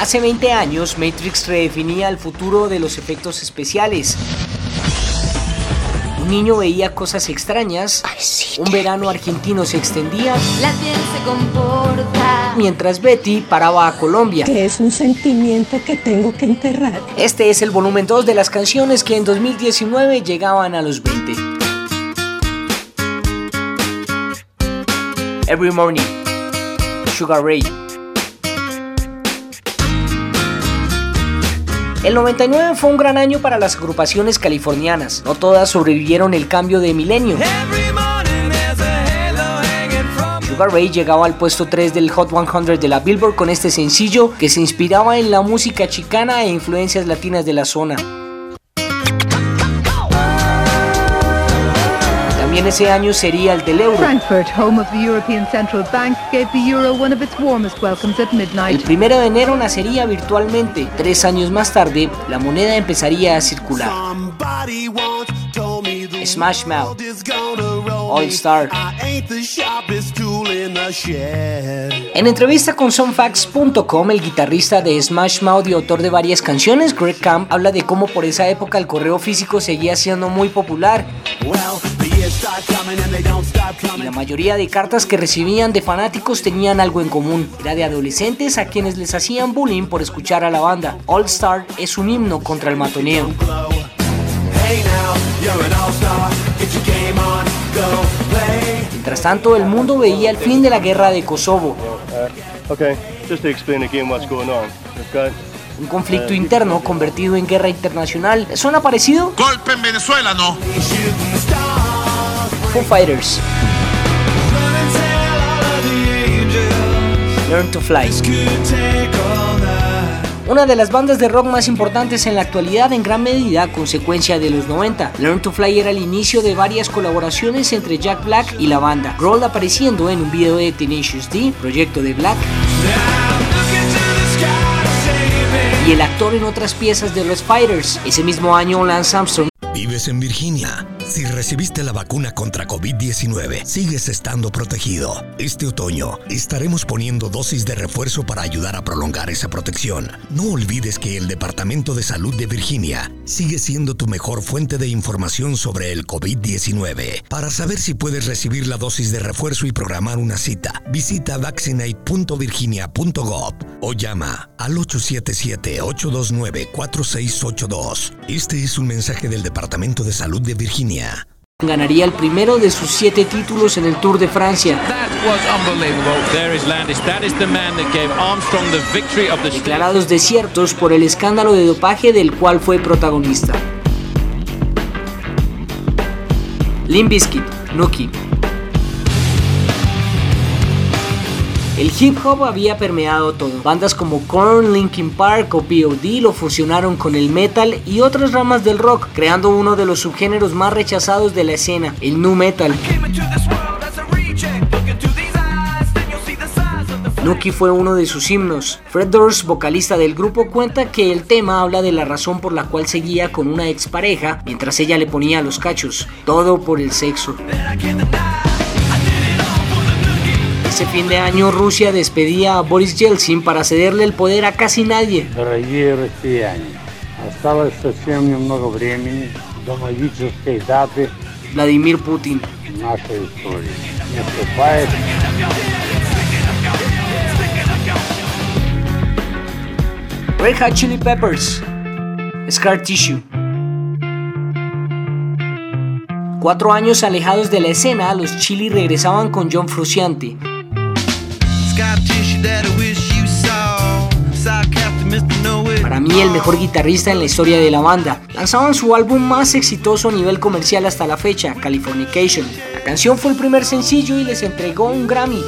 Hace 20 años, Matrix redefinía el futuro de los efectos especiales. Un niño veía cosas extrañas, un verano argentino se extendía, La piel se comporta. mientras Betty paraba a Colombia. que es un sentimiento que tengo que enterrar. Este es el volumen 2 de las canciones que en 2019 llegaban a los 20. Every Morning, Sugar Ray. El 99 fue un gran año para las agrupaciones californianas. No todas sobrevivieron el cambio de milenio. Sugar Ray llegaba al puesto 3 del Hot 100 de la Billboard con este sencillo que se inspiraba en la música chicana e influencias latinas de la zona. Ese año sería el del euro. Frankfurt, home of the European Central Bank, gave the euro one of its warmest welcomes at El midnight. primero de enero nacería virtualmente. Tres años más tarde, la moneda empezaría a circular. Smash Mouth, All Star. En entrevista con Sonfax.com, el guitarrista de Smash Mouth y autor de varias canciones, Greg Camp, habla de cómo por esa época el correo físico seguía siendo muy popular y la mayoría de cartas que recibían de fanáticos tenían algo en común. Era de adolescentes a quienes les hacían bullying por escuchar a la banda. All Star es un himno contra el matoneo. Mientras tanto, el mundo veía el fin de la guerra de Kosovo, got un conflicto interno convertido en guerra internacional. ¿Les ¿Suena parecido? Golpe en Venezuela, ¿no? Foo Fighters. Learn to Fly. Una de las bandas de rock más importantes en la actualidad en gran medida consecuencia de los 90. Learn to Fly era el inicio de varias colaboraciones entre Jack Black y la banda. Grohl apareciendo en un video de Tenacious D, proyecto de Black. Y el actor en otras piezas de los Fighters. Ese mismo año Lance Armstrong Vives en Virginia. Si recibiste la vacuna contra COVID-19, sigues estando protegido. Este otoño estaremos poniendo dosis de refuerzo para ayudar a prolongar esa protección. No olvides que el Departamento de Salud de Virginia sigue siendo tu mejor fuente de información sobre el COVID-19. Para saber si puedes recibir la dosis de refuerzo y programar una cita, visita vaccinate.virginia.gov o llama al 877-829-4682. Este es un mensaje del Departamento de Salud de Virginia. Ganaría el primero de sus siete títulos en el Tour de Francia. That was unbelievable. There is Landis. That is the man that gave Armstrong the victory of the declarados desiertos por el escándalo de dopaje del cual fue protagonista. Limp Bizkit, Nuki. El hip hop había permeado todo. Bandas como Korn, Linkin Park o P.O.D. lo fusionaron con el metal y otras ramas del rock, creando uno de los subgéneros más rechazados de la escena, el nu metal. Nuki fue uno de sus himnos. Fred Durst, vocalista del grupo, cuenta que el tema habla de la razón por la cual seguía con una expareja mientras ella le ponía los cachos. Todo por el sexo. Ese fin de año Rusia despedía a Boris Yeltsin para cederle el poder a casi nadie. Дорогие россияне, осталось совсем немного времени до магической даты Vladimir Putin. нашей истории. Наступает Red Hot Chili Peppers. Scar Tissue. Cuatro años alejados de la escena, los Chili regresaban con John Frusciante. para mí el mejor guitarrista en la historia de la banda. Lanzaban su álbum más exitoso a nivel comercial hasta la fecha, Californication. La canción fue el primer sencillo y les entregó un Grammy.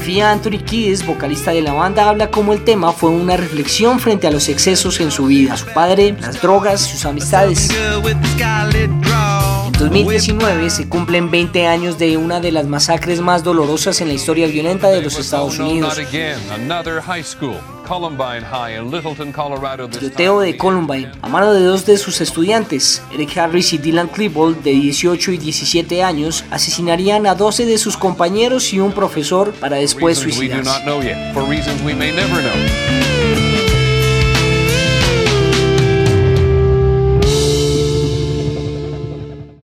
Batería Anthony Kiedis, vocalista de la banda, habla como el tema fue una reflexión frente a los excesos en su vida, su padre, las drogas, sus amistades. En 2019 se cumplen 20 años de una de las masacres más dolorosas en la historia violenta de los Estados Unidos. Tiroteo de Columbine a mano de dos de sus estudiantes, Eric Harris y Dylan Klebold, de 18 y 17 años, asesinarían a 12 de sus compañeros y un profesor para después suicidarse.